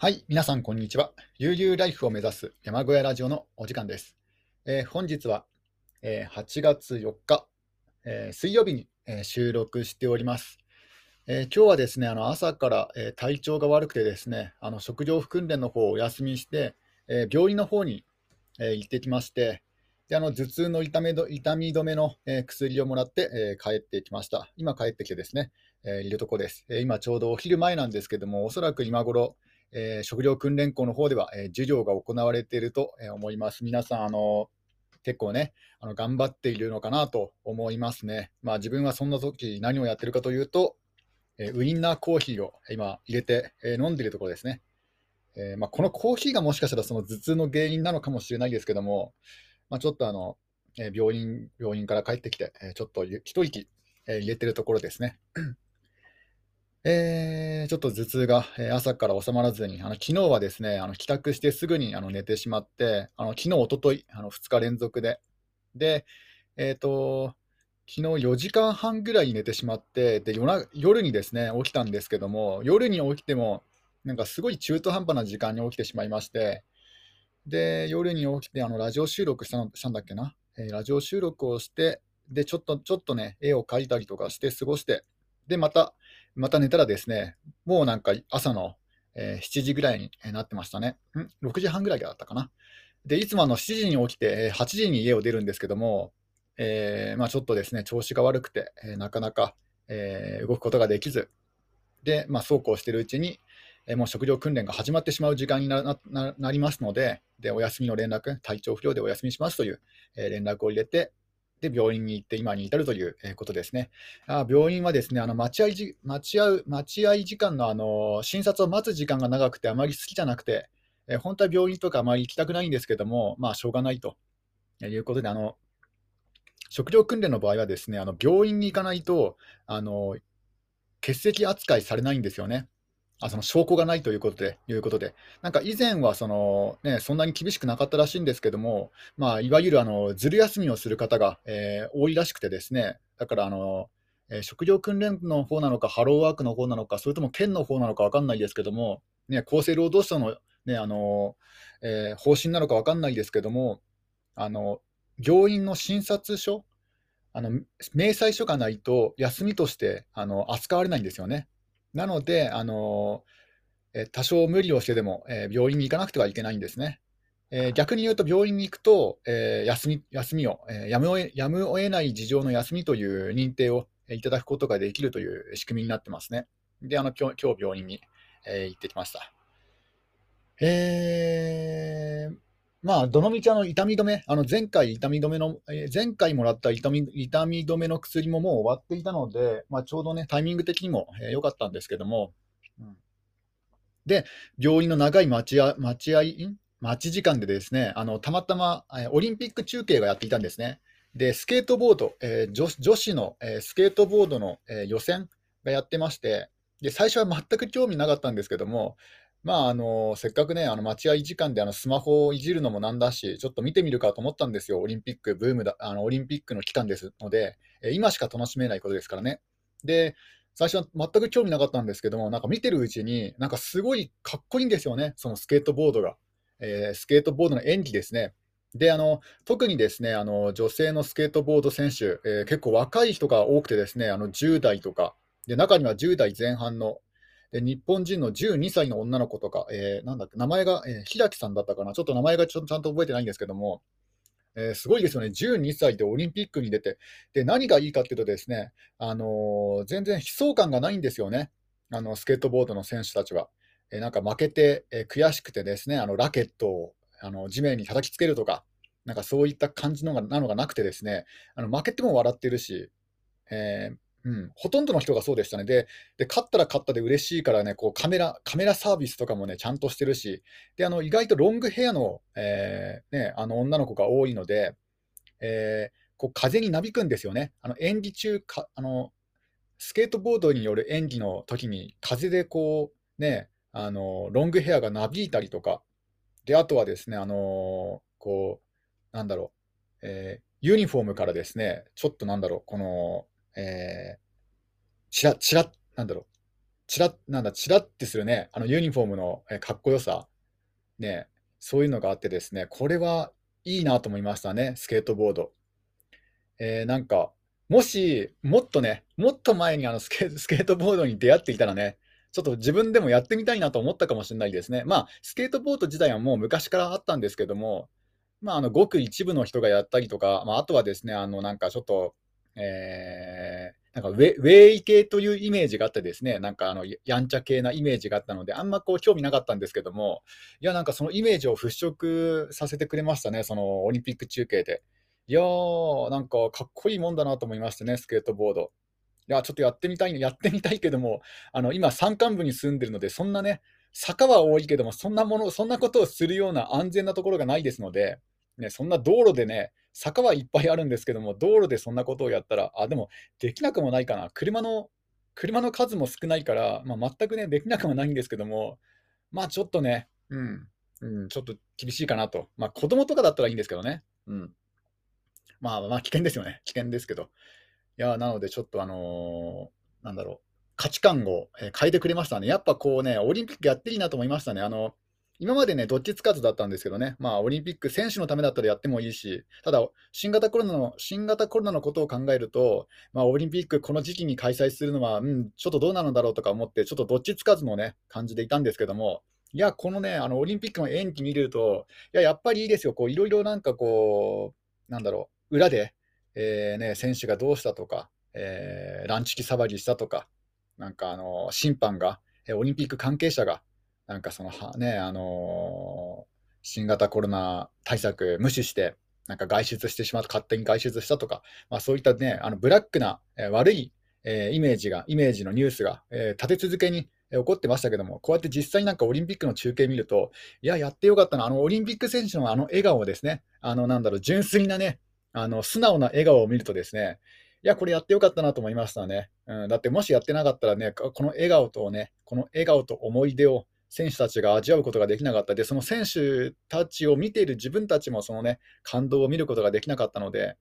はい、皆さん、こんにちは。悠々ライフを目指す山小屋ラジオのお時間です。えー、本日は、えー、8月4日、えー、水曜日に、え収録しております。え今日はですね、あの朝から、え体調が悪くてですね、あの食料訓練の方をお休みして、え病院の方に、え行ってきまして、であの頭痛の痛めど痛み止めの、え薬をもらって、え帰ってきました。今帰ってきてですね、えいるとこです、え今ちょうどお昼前なんですけども、おそらく今頃、えー、食料訓練校の方では、えー、授業が行われていると思います。皆さん、あの結構ね、あの頑張っているのかなと思いますね。まあ、自分はそんな時何をやってるかというと、えー、ウインナーコーヒーを今入れて、えー、飲んでいるところですね。えーまあ、このコーヒーがもしかしたらその頭痛の原因なのかもしれないですけども、まあ、ちょっとあの、え、病院病院から帰ってきて、え、ちょっと一息、え、入れてるところですね。えー、ちょっと頭痛が、朝から収まらずに、あの昨日はですね、あの帰宅してすぐにあの寝てしまって、あの昨日一昨日あの2日連続で、で、え、ー、と、昨日4時間半ぐらい寝てしまって、で夜夜にですね起きたんですけども、夜に起きても、なんかすごい中途半端な時間に起きてしまいまして、で夜に起きてあのラジオ収録したのしたんだっけな、えー、ラジオ収録をして、でちょっとちょっとね、絵を描いたりとかして過ごして、で、また、また寝たらですね、もうなんか朝の、えー、7時ぐらいになってましたね。ん ?6 時半ぐらいだったかな。で、いつもあの7時に起きて、8時に家を出るんですけども、えー、まあ、ちょっとですね、調子が悪くて、え、なかなか、えー動くことができず、で、まあ、そうこうしてるうちに、えもう食料訓練が始まってしまう時間になりますのでで、お休みの連絡、体調不良でお休みしますという、え連絡を入れて、で、病院に行って今に至るということですね。あ病院はですね、あの待合じ待合待合時間のあの診察を待つ時間が長くてあまり好きじゃなくて、え本当は病院とかあまり行きたくないんですけども、まあ、しょうがないということで、あの食料訓練の場合はですね、あの病院に行かないとあの欠席扱いされないんですよね。あその証拠がないということで、いうことで、なんか以前はその、ね、そんなに厳しくなかったらしいんですけども、まあ、いわゆるあのずる休みをする方が、えー、多いらしくてですね、だからあの、えー、食料訓練の方なのか、ハローワークの方なのか、それとも県の方なのか分かんないですけども、ね、厚生労働省の,、ねあのえー、方針なのか分かんないですけども、あの病院の診察書、あの明細書がないと休みとしてあの扱われないんですよね。なので、あのえ多少無理をしてでも、え病院に行かなくてはいけないんですね。え逆に言うと、病院に行くと、え休み休みを、えやむをやむを得ない事情の休みという認定をいただくことができるという仕組みになってますね。で、あの今日今日病院に、え行ってきました。えー、まあ、どのみちあの痛み止め、あの前回痛み止めの、え前回もらった痛み痛み止めの薬ももう終わっていたので、まあ、ちょうどね、タイミング的にも良、えー、かったんですけども、うん、で、病院の長い待合待ち合い待ち時間でですね、あのたまたま、えオリンピック中継がやっていたんですね。で、スケートボード、えー、女女子の、えー、スケートボードの、えー、予選がやってまして、で最初は全く興味なかったんですけども、まあ、あの、せっかくね、あの、待合時間であのスマホをいじるのもなんだし、ちょっと見てみるかと思ったんですよ。オリンピックブームだ、あの、オリンピックの期間ですので、え今しか楽しめないことですからね。で、最初は全く興味なかったんですけども、なんか見てるうちに、なんかすごいかっこいいんですよね、そのスケートボードが。えー、スケートボードの演技ですね。で、あの、特にですね、あの、女性のスケートボード選手、えー、結構若い人が多くてですね、あの、10代とか、で、中には10代前半ので日本人の12歳の女の子とか、えー、なんだっけ、名前が、えー、平木さんだったかな、ちょっと名前がちょちゃんと覚えてないんですけども、えー、すごいですよね、12歳でオリンピックに出て、で何がいいかっていうと、ですね、あのー、全然悲壮感がないんですよね、あのスケートボードの選手たちは。えー、なんか負けて、え悔しくて、ですねあのラケットをあの地面に叩きつけるとか、なんかそういった感じのがなのがなくて、ですねあの負けても笑ってるし、えー、うん、ほとんどの人がそうでしたね。で、で勝ったら勝ったで嬉しいからね、こうカメラカメラサービスとかもね、ちゃんとしてるし、であの意外とロングヘアの,、えーね、あの女の子が多いので、えー、こう風になびくんですよね。あの演技中かあの、スケートボードによる演技の時に、風でこう、ね、あのロングヘアがなびいたりとか、であとはですね、あのこう、なんだろう、えー、ユニフォームからですね、ちょっとなんだろう、この、えー、ちら、ちら、なんだろう、ちらなんだ、ちらってするね、あのユニフォームのかっこよさ、ね、そういうのがあってですね、これはいいなと思いましたね、スケートボード。えー、なんか、もし、もっとね、もっと前にあのスケ スケートボードに出会っていたらね、ちょっと自分でもやってみたいなと思ったかもしれないですね。まあ、スケートボード自体はもう昔からあったんですけども、まあ、あのごく一部の人がやったりとか、まあ、あとはですね、あのなんかちょっと、えー、なんかウェウェイ系というイメージがあってですね、なんかあのやんちゃ系なイメージがあったので、あんまこう興味なかったんですけども、いや、なんかそのイメージを払拭させてくれましたね、そのオリンピック中継で。いやー、なんかかっこいいもんだなと思いましたね、スケートボード。いや、ちょっとやってみたい、やってみたいけども、あの今、山間部に住んでるので、そんなね、坂は多いけども、そんなもの、そんなことをするような安全なところがないですので、ね、そんな道路でね、坂はいっぱいあるんですけども、道路でそんなことをやったら、あ、でも、できなくもないかな。車の、車の数も少ないから、まあ、全くね、できなくもないんですけども、まあちょっとね、うん、うん、ちょっと厳しいかなと。まあ子供とかだったらいいんですけどね。うん。まあまあ危険ですよね。危険ですけど。いや、なのでちょっとあのーなんだろう、価値観を、変えてくれましたね。やっぱこうね、オリンピックやっていいなと思いましたね。あの、今までね、どっちつかずだったんですけどね、まあ、オリンピック、選手のためだったらやってもいいし、ただ、新型コロナの、新型コロナのことを考えると、まあ、オリンピック、この時期に開催するのは、うん、ちょっとどうなのだろうとか思って、ちょっとどっちつかずのね、感じでいたんですけども、いや、このね、あのオリンピックの延期見ると、いや、やっぱりいいですよ、こういろいろなんかこう、なんだろう、裏で、えーね、選手がどうしたとか、えー、ランチキ騒ぎしたとか、なんかあの審判が、オリンピック関係者が、なんかそのは、ね、あのー新型コロナ対策無視して、なんか外出してしまった、勝手に外出したとか、まあ、そういったね、あのブラックな、えー悪い、えーイメージが、イメージのニュースが、えー立て続けに、えー起こってましたけども、こうやって実際になんかオリンピックの中継見ると、いや、やってよかったな、あのオリンピック選手のあの笑顔ですね、あのなんだろう、純粋なね、あの素直な笑顔を見るとですね、いや、これやってよかったなと思いましたね。うん、だってもしやってなかったらね、この笑顔とね、この笑顔と思い出を選手たちが味わうことができなかったで、その選手たちを見ている自分たちもそのね、感動を見ることができなかったので、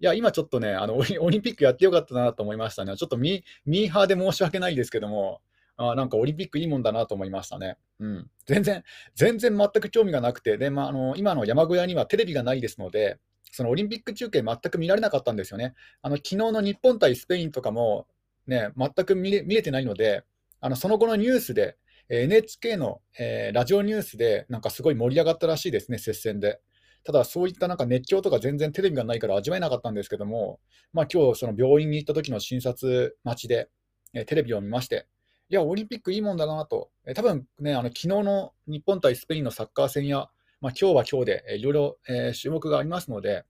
いや、今ちょっとね、あのオリンピックやってよかったなと思いましたね。ちょっとミーハーで申し訳ないですけども、あなんかオリンピックいいもんだなと思いましたね。うん、全然、全然全く興味がなくて、でまあ、あの今の山小屋にはテレビがないですので、そのオリンピック中継全く見られなかったんですよね。あの昨日の日本対スペインとかも、ね、全く見れてないので、あのその後のニュースで、NHK の、えーラジオニュースで、なんかすごい盛り上がったらしいですね、接戦で。ただ、そういったなんか熱狂とか全然テレビがないから味わえなかったんですけども、まあ今日その病院に行った時の診察待ちで、えーテレビを見まして、いや、オリンピックいいもんだなと、えー多分ね、あの昨日の日本対スペインのサッカー戦や、まあ今日は今日で、えーいろいろ、えー種目がありますので、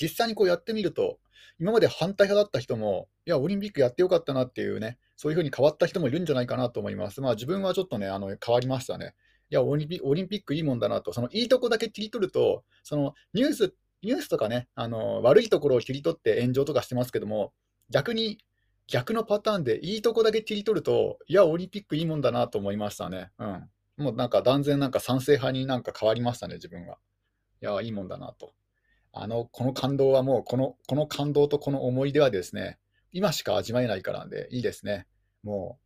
実際にこうやってみると、今まで反対派だった人も、いや、オリンピックやってよかったなっていうね、そういうふうに変わった人もいるんじゃないかなと思います。まあ、自分はちょっとね、あの変わりましたね。いやオリンピ、オリンピックいいもんだなと、そのいいとこだけ切り取ると、そのニュース、ニュースとかね、あの悪いところを切り取って炎上とかしてますけども、逆に、逆のパターンでいいとこだけ切り取ると、いや、オリンピックいいもんだなと思いましたね。うん。もうなんか断然なんか賛成派になんか変わりましたね、自分が。いや、いいもんだなと。あの、この感動はもう、この、この感動とこの思い出はですね、今しか味わえないからなんで、いいですね。も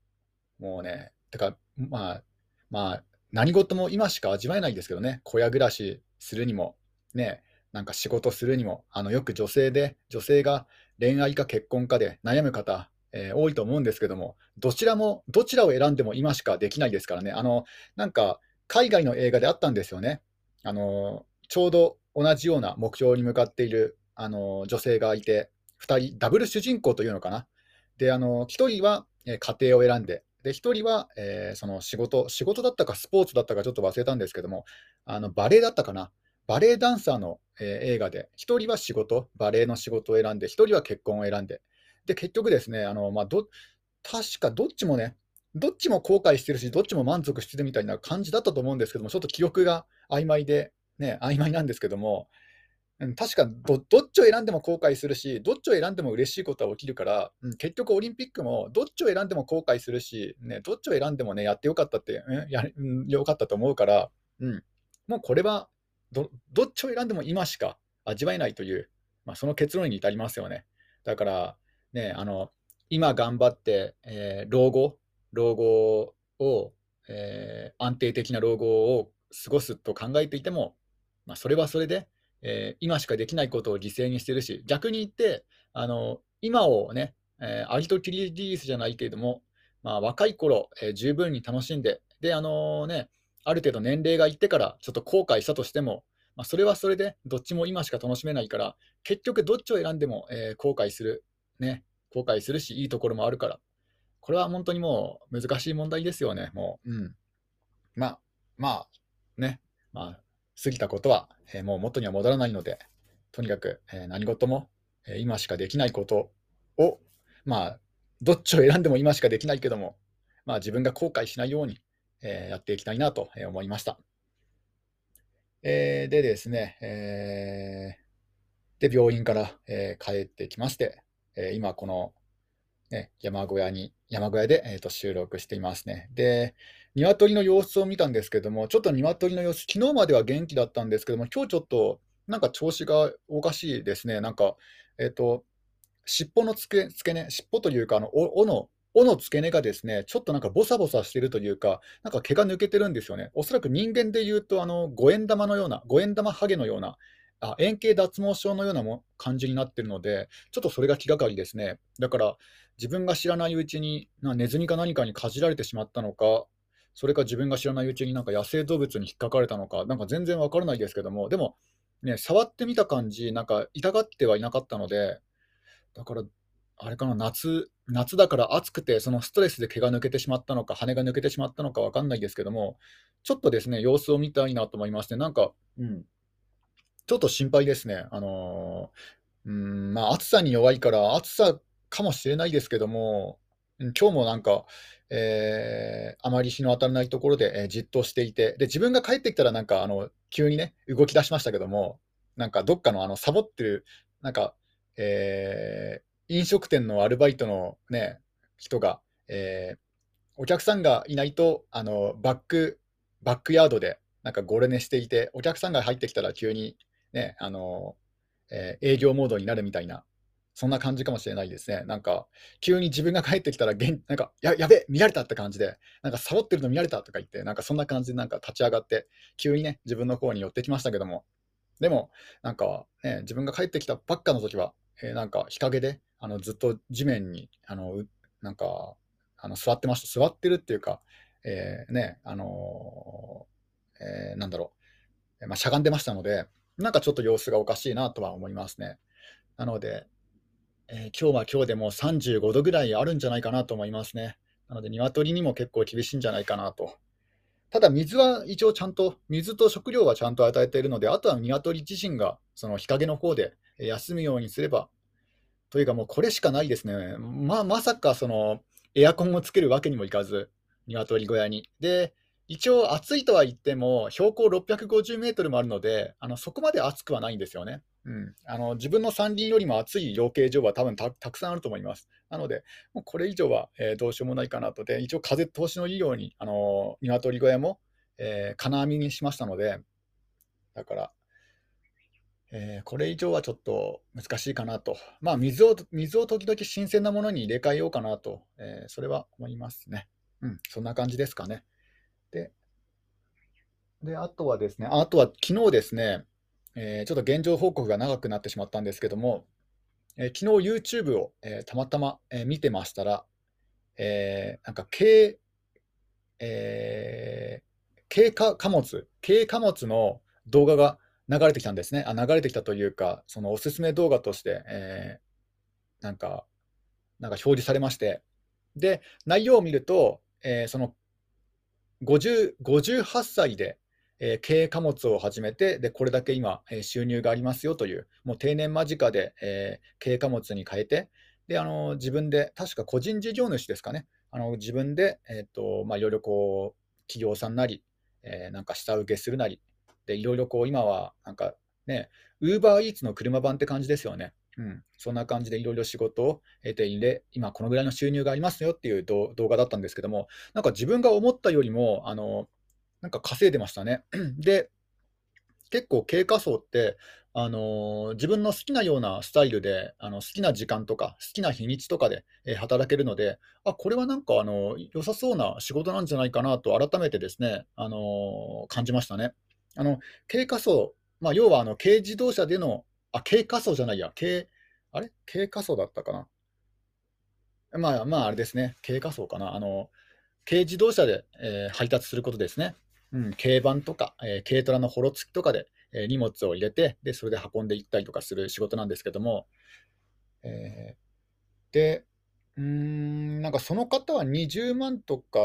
う、もうね、てか、まあ、まあ、何事も今しか味わえないですけどね、小屋暮らしするにも、ね、なんか仕事するにも、あの、よく女性で、女性が恋愛か結婚かで悩む方、えー多いと思うんですけども、どちらも、どちらを選んでも今しかできないですからね。あの、なんか、海外の映画であったんですよね。あの、ちょうど同じような目標に向かっているあの女性がいて、2人、ダブル主人公というのかな。で、あの1人は家庭を選んで、で1人は、えーその仕事、仕事だったかスポーツだったかちょっと忘れたんですけども、あのバレエだったかな。バレエダンサーの、えー映画で、1人は仕事、バレエの仕事を選んで、1人は結婚を選んで、で結局ですね、あのまあ、ど確かどっちもね、どっちも後悔してるし、どっちも満足してるみたいな感じだったと思うんですけども、ちょっと記憶が曖昧で、ね、曖昧なんですけども、確かどどっちを選んでも後悔するし、どっちを選んでも嬉しいことは起きるから、うん、結局オリンピックもどっちを選んでも後悔するし、ね、どっちを選んでもね、やってよかったって、うんやうんよかったと思うから、うん、もうこれはどどっちを選んでも今しか味わえないという、まあ、その結論に至りますよね。だから、ね、あの今頑張って、えー老後、老後を、えー、安定的な老後を過ごすと考えていても、まあ、それはそれで、えー、今しかできないことを犠牲にしてるし、逆に言って、あの今をね、えー、アリとキリギリスじゃないけれども、まあ、若い頃、えー、十分に楽しんで、で、あのー、ね、ある程度年齢がいってからちょっと後悔したとしても、まあ、それはそれでどっちも今しか楽しめないから、結局どっちを選んでも、えー、後悔する、ね、後悔するし、いいところもあるから、これは本当にもう難しい問題ですよね、もう。うん。まあ、まあ、ね、まあ、過ぎたことは、え、もう元には戻らないので、とにかく、え、何事も、え、今しかできないことを、まあ、どっちを選んでも今しかできないけども、まあ、自分が後悔しないように、えやっていきたいなと思いました。えでですね、えで、病院から、え帰ってきまして、え今この、ね、山小屋に、山小屋で、えー、と収録していますね。で、鶏の様子を見たんですけども、ちょっと鶏の様子、昨日までは元気だったんですけども、今日ちょっとなんか調子がおかしいですね。なんか、えっ、ー、と、尻尾の付け付け根、尻尾というか、あの尾の尾の付け根がですね、ちょっとなんかボサボサしてるというか、なんか毛が抜けてるんですよね。おそらく人間で言うと、あの五円玉のような、五円玉ハゲのような、あ円形脱毛症のようなも感じになってるので、ちょっとそれが気がかりですね。だから、自分が知らないうちに、なネズミか何かにかじられてしまったのか、それか自分が知らないうちになんか野生動物に引っかかれたのか、なんか全然わからないですけども、でも、ね、触ってみた感じ、なんか痛がってはいなかったので、だから、あれかな、夏、夏だから暑くて、そのストレスで毛が抜けてしまったのか、羽が抜けてしまったのかわかんないですけども、ちょっとですね、様子を見たいなと思いまして、なんか、うん、ちょっと心配ですね。あのー、うん、まあ、暑さに弱いから、暑さかもしれないですけども、今日もなんか、えー、あまり日の当たらないところで、えー、じっとしていて、で自分が帰ってきたら、なんかあの急にね、動き出しましたけども、なんかどっかのあのサボってる、なんか、えー、飲食店のアルバイトの、ね、人が、えー、お客さんがいないとあのバック、バックヤードでなんかゴレ寝していて、お客さんが入ってきたら急に、ね、あのえー、営業モードになるみたいなそんな感じかもしれないですね。なんか、急に自分が帰ってきたら、なんかや、やべ見られたって感じで、なんか、サボってるの見られたとか言って、なんか、そんな感じで、なんか、立ち上がって、急にね、自分の方に寄ってきましたけども、でも、なんか、ね、自分が帰ってきたばっかの時は、えー、なんか、日陰で、あのずっと地面に、あのなんか、あの座ってました。座ってるっていうか、えー、ね、あのー、えー、なんだろう、まあ、しゃがんでましたので、なんかちょっと様子がおかしいなとは思いますね。なので、えー、今日は今日でも35度ぐらいあるんじゃないかなと思いますね。なので、鶏にも結構厳しいんじゃないかなと。ただ、水は一応ちゃんと、水と食料はちゃんと与えているので、あとは鶏自身がその日陰の方で休むようにすれば、というかもうこれしかないですね。まあ、まさかそのエアコンをつけるわけにもいかず、鶏小屋に。で、一応暑いとは言っても、標高650メートルもあるので、あのそこまで暑くはないんですよね。うん、あの自分の山林よりも暑い養鶏場は多分たくさんあると思います。なので、もうこれ以上は、えー、どうしようもないかなとで、一応風通しのいいように、あの鶏小屋も、えー、金網にしましたので、だから、えー、これ以上はちょっと難しいかなと。まあ水を、水を時々新鮮なものに入れ替えようかなと、え、それは思いますね。うん、そんな感じですかね。で、あとはですね、あとは昨日ですね、えー、ちょっと現状報告が長くなってしまったんですけども、えー、昨日 YouTube を、えー、たまたま、え見てましたら、えなんか軽、え軽貨物、軽貨物の動画が流れてきたんですね。あ流れてきたというか、そのおすすめ動画として、えなんか、なんか表示されまして、で、内容を見ると、えその50 58歳で、えー、経営貨物を始めて、でこれだけ今、え、収入がありますよという、もう定年間近で、えー、経営貨物に変えて、であの自分で、確か個人事業主ですかね、あの自分で、えーとまあ、いろいろこう企業さんなり、えー、なんか下請けするなり、でいろいろこう今はなんかね、ウーバーイーツの車版って感じですよね。うん、そんな感じでいろいろ仕事を得ていて、今このぐらいの収入がありますよっていう動画だったんですけども、なんか自分が思ったよりも、あのなんか稼いでましたね。で、結構経過層って、あの、自分の好きなようなスタイルで、あの、好きな時間とか、好きな日にちとかで、え、働けるので、あ、これはなんかあの、良さそうな仕事なんじゃないかなと改めてですね、あの、感じましたね。あの、経過層、まあ、要はあの、軽自動車でのあ、経過層じゃないや、軽あれ？経過層だったかな？まあまあ、あれですね、軽貨層かな。あの、軽自動車で、えー配達することですね。うん、軽バンとか、えー軽トラのホロ付きとかで、えー荷物を入れて、で、それで運んでいったりとかする仕事なんですけども、えーで、うーん、なんかその方は20万とか、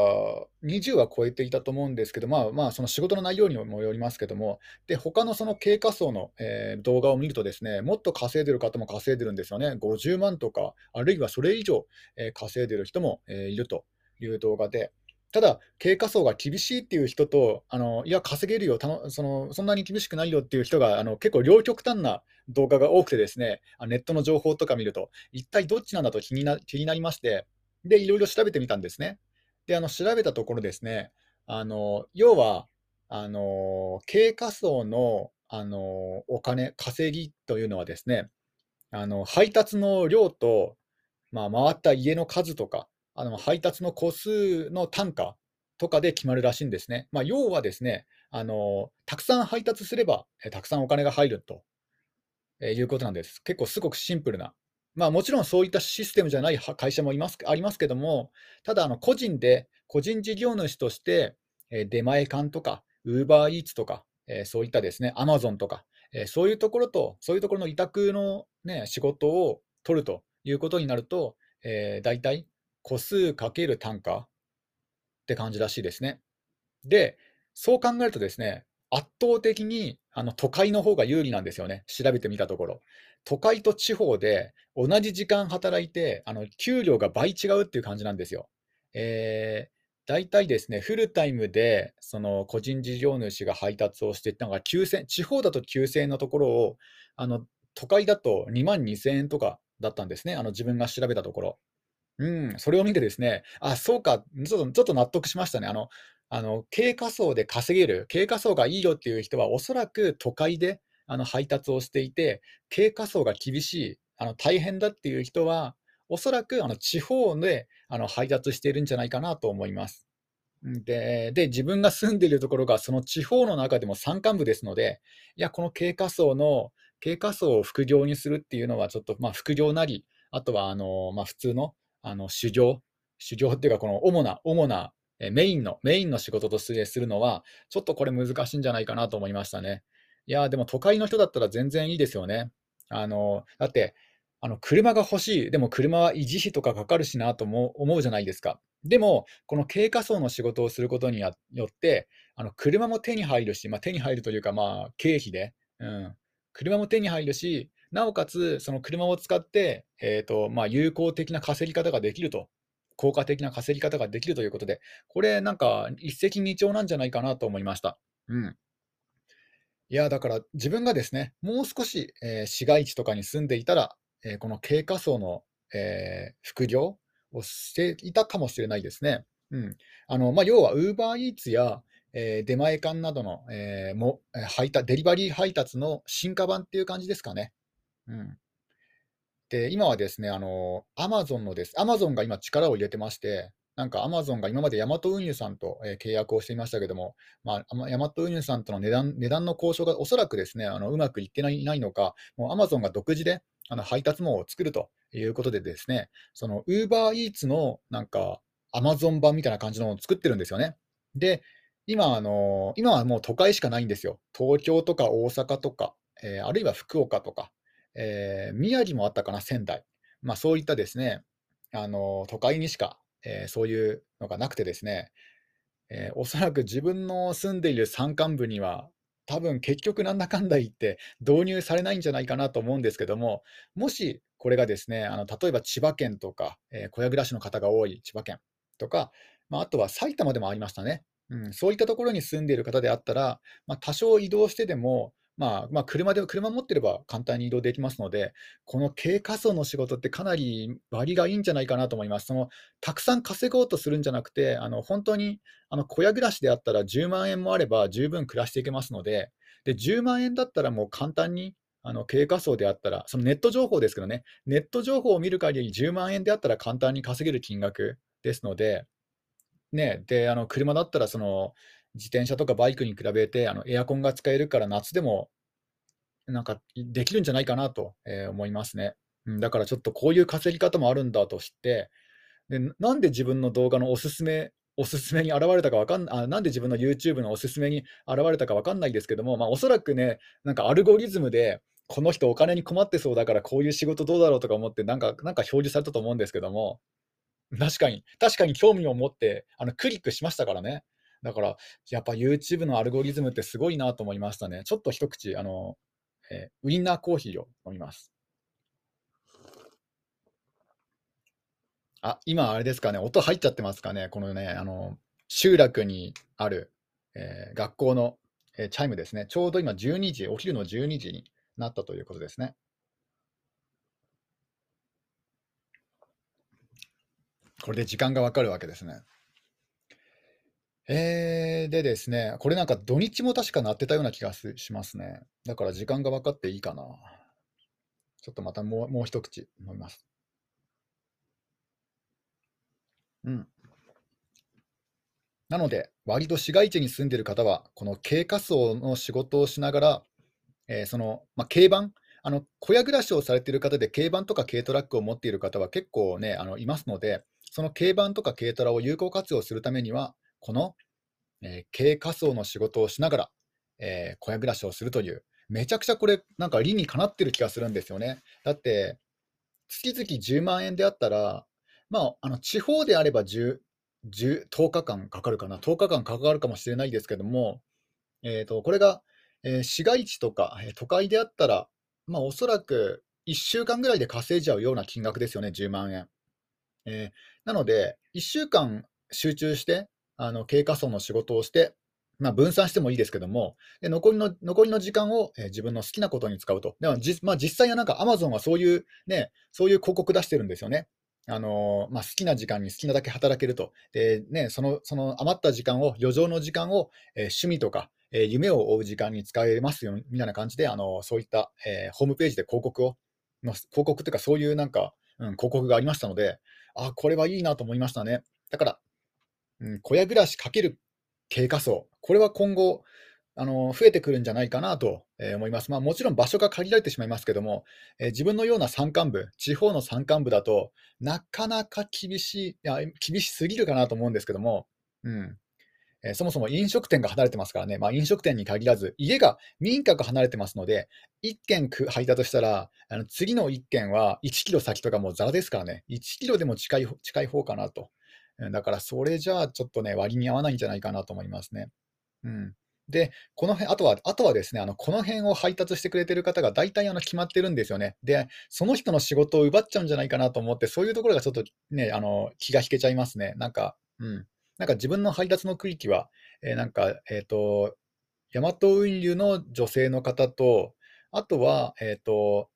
20は超えていたと思うんですけど、まあまあ、その仕事の内容にもよりますけども、で、他のその経過層の、えー動画を見るとですね、もっと稼いでる方も稼いでるんですよね。50万とか、あるいはそれ以上、えー稼いでる人も、えーいるという動画で、ただ、経過層が厳しいっていう人と、あのいや、稼げるよ、その、そんなに厳しくないよっていう人が、あの結構両極端な動画が多くてですね、あネットの情報とか見ると、一体どっちなんだと気にな気になりまして、で、いろいろ調べてみたんですね。で、あの調べたところですね、あの要は、あの経過層の、あのお金、稼ぎというのはですね、あの配達の量と、まあ、回った家の数とか、あの配達の個数の単価とかで決まるらしいんですね。まあ、要はですね、あのたくさん配達すれば、えたくさんお金が入るとえいうことなんです。結構すごくシンプルな。まあ、もちろんそういったシステムじゃない会社もいますありますけども、ただあの個人で、個人事業主として、え出前館とか、ウーバーイーツとか、えそういったですね、アマゾンとか、えそういうところと、そういうところの委託の、ね、仕事を取るということになると、えー、大体個数かける単価って感じらしいですね。で、そう考えるとですね、圧倒的にあの都会の方が有利なんですよね、調べてみたところ。都会と地方で同じ時間働いて、あの給料が倍違うっていう感じなんですよ。えー大体ですね、フルタイムでその個人事業主が配達をしていったのが9000、地方だと9000円のところを、あの都会だと2万2000円とかだったんですね、あの自分が調べたところ。うん、それを見てですね、あ、そうか、ちょっとょっと納得しましたね。あのあの、軽貨層で稼げる、軽貨層がいいよっていう人は、おそらく都会であの配達をしていて、軽貨層が厳しい、あの大変だっていう人は、おそらくあの地方であの配達しているんじゃないかなと思います。で、で、自分が住んでいるところがその地方の中でも山間部ですので、いや、この軽貨層の、軽貨層を副業にするっていうのはちょっと、まあ、副業なり、あとはあの、まあ、普通の、あの修行、修行っていうか、この主な、主なえメインの、メインの仕事としてするのは、ちょっとこれ難しいんじゃないかなと思いましたね。いや、でも都会の人だったら全然いいですよね。あの、だって、あの、車が欲しい、でも車は維持費とかかかるしなとも思うじゃないですか。でも、この軽貨層の仕事をすることによって、あの、車も手に入るし、まあ、手に入るというか、まあ、経費で、うん、車も手に入るし、なおかつ、その車を使って、えっと、まあ、有効的な稼ぎ方ができると効果的な稼ぎ方ができるということで、これなんか一石二鳥なんじゃないかなと思いました。うん。いや、だから自分がですね、もう少し、えー市街地とかに住んでいたら、えーこの経過層の、えー副業をしていたかもしれないですね。うん。あの、まあ、要は UberEats や、えー出前館などの、えーも、えー配達デリバリー配達の進化版っていう感じですかね。うん。で、今はですね、あの、アマゾンのです。アマゾンが今力を入れてまして、なんかアマゾンが今までヤマト運輸さんと、えー契約をしていましたけども、まあ、ヤマト運輸さんとの値段値段の交渉がおそらくですね、あのうまくいってないないのか、もうアマゾンが独自であの配達網を作るということでですね、その UberEats のなんかアマゾン版みたいな感じのを作ってるんですよね。で、今、あの今はもう都会しかないんですよ。東京とか大阪とか、えーあるいは福岡とか。えー宮城もあったかな、仙台。まあ、そういったですね、あの、都会にしか、えーそういうのがなくてですね、えーおそらく自分の住んでいる山間部には、多分結局なんだかんだ言って導入されないんじゃないかなと思うんですけども、もしこれがですね、あの例えば千葉県とか、えー小屋暮らしの方が多い千葉県とか、まあ、あとは埼玉でもありましたね。うん、そういったところに住んでいる方であったら、まあ、多少移動してでも、まあ、まあ、車で車持ってれば簡単に移動できますので、この軽貨層の仕事ってかなり割がいいんじゃないかなと思います。そのたくさん稼ごうとするんじゃなくて、あの本当にあの小屋暮らしであったら10万円もあれば十分暮らしていけますので、で、10万円だったらもう簡単に、あの経過層であったら、そのネット情報ですけどね、ネット情報を見る限り10万円であったら簡単に稼げる金額ですので、ね、で、あの車だったらその自転車とかバイクに比べてあのエアコンが使えるから夏でもなんかできるんじゃないかなと、えー思いますね。うん、だからちょっとこういう稼ぎ方もあるんだと知ってで、なんで自分の動画のおすすめおすすめに現れたかわかんあ、なんで自分の YouTube のおすすめに現れたかわかんないですけども、まあ、おそらくね、なんかアルゴリズムで、この人お金に困ってそうだからこういう仕事どうだろうとか思って、なんかなんか表示されたと思うんですけども、確かに、確かに興味を持って、あのクリックしましたからね。だから、やっぱ YouTube のアルゴリズムってすごいなと思いましたね。ちょっと一口、あの、えーウインナーコーヒーを飲みます。あ、今あれですかね、音入っちゃってますかね、このね、あの、集落にある、えー学校の、えーチャイムですね。ちょうど今12時、お昼の12時になったということですね。これで時間がわかるわけですね。えー、でですね、これなんか土日も確か鳴ってたような気がすしますね。だから時間が分かっていいかな。ちょっとまたもう、もう一口飲みます。うん。なので、割と市街地に住んでいる方は、この軽滑走の仕事をしながら、えーその、まあ、軽バン、あの小屋暮らしをされている方で、軽バンとか軽トラックを持っている方は結構ね、あのいますので、その軽バンとか軽トラを有効活用するためには、この、えー軽仮想の仕事をしながら、えー小屋暮らしをするという、めちゃくちゃこれ、なんか理にかなってる気がするんですよね。だって、月々10万円であったら、まあ、あの地方であれば10、10、10日間かかるかな、10日間かかるかもしれないですけども、えーと、これが、えー市街地とか、えー都会であったら、まあ、おそらく1週間ぐらいで稼いじゃうような金額ですよね、10万円。えーなので、1週間集中して、あの経過層の仕事をして、まあ、分散してもいいですけども、で残りの残りの時間を、えー自分の好きなことに使うと。でもじまあ、実際はなんか Amazon はそういう、ね、そういう広告出してるんですよね。あのーまあ、好きな時間に好きなだけ働けると。でね、そのその余った時間を、余剰の時間を、えー趣味とか、え夢を追う時間に使えますよみたいな感じで、あのそういった、えホームページで広告を、の広告というか、そういうなんか、うん、広告がありましたので、あ、これはいいなと思いましたね。だから、うん、小屋暮らしかける経過層、これは今後、あの増えてくるんじゃないかなと思います。まあ、もちろん場所が限られてしまいますけども、え自分のような山間部、地方の山間部だとなかなか厳しい、いや、厳しすぎるかなと思うんですけども、うんえそもそも飲食店が離れてますからね、まあ、飲食店に限らず、家が民家が離れてますので、1軒く入ったとしたら、あの次の1軒は1キロ先とかもうザラですからね、1キロでも近い近い方かなと。だからそれじゃあちょっとね、割に合わないんじゃないかなと思いますね。うん。で、この辺、あとは、あとはですね、あの、この辺を配達してくれてる方が大体あの決まってるんですよね。で、その人の仕事を奪っちゃうんじゃないかなと思って、そういうところがちょっとね、あの、気が引けちゃいますね。なんか、うん。なんか自分の配達の区域は、えーなんか、えっと、ヤマト運輸の女性の方と、あとは、えっと、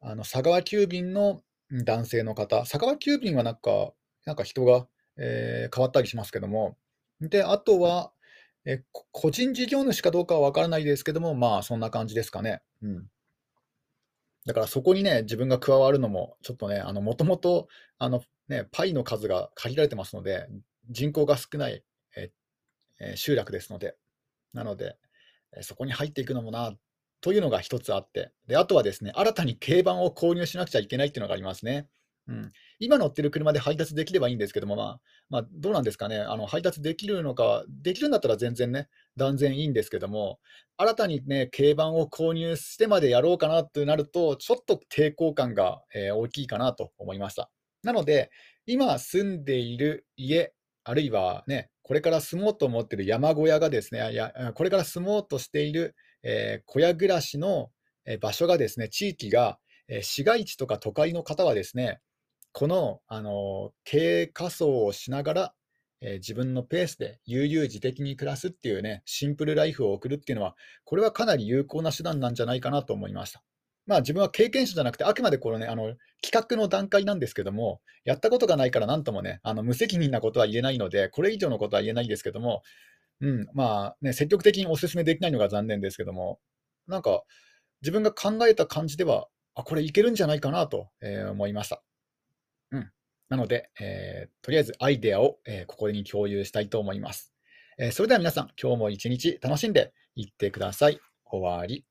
あの、佐川急便の男性の方、佐川急便はなんか、なんか人が、えー変わったりしますけども、で、あとは、え、個人事業主かどうかは分からないですけども、まあ、そんな感じですかね。うん。だからそこにね、自分が加わるのも、ちょっとね、あの、もともと、あの、ね、パイの数が限られてますので、人口が少ない、ええ集落ですので、なので、そこに入っていくのもなというのが一つあって、で、あとはですね、新たに軽バンを購入しなくちゃいけないっていうのがありますね。うん。今乗ってる車で配達できればいいんですけども、まあ、まあ、どうなんですかね、あの配達できるのか、できるんだったら全然ね、断然いいんですけども、新たにね、軽バンを購入してまでやろうかなとなると、ちょっと抵抗感が、えー大きいかなと思いました。なので、今住んでいる家、あるいはね、これから住もうと思っている山小屋がですね、や、これから住もうとしている、えー小屋暮らしの場所がですね、地域が、え市街地とか都会の方はですね、この、あの、軽仮装をしながら、えー自分のペースで悠々自適に暮らすっていうね、シンプルライフを送るっていうのは、これはかなり有効な手段なんじゃないかなと思いました。まあ自分は経験者じゃなくて、あくまでこのね、あの、企画の段階なんですけども、やったことがないからなんともね、あの、無責任なことは言えないので、これ以上のことは言えないですけども、うん、まあ、ね、積極的にお勧めできないのが残念ですけども、なんか、自分が考えた感じでは、あ、これいけるんじゃないかなと、えー思いました。なので、えーとりあえずアイデアを、えーここに共有したいと思います。えーそれでは皆さん、今日も一日楽しんでいってください。終わり。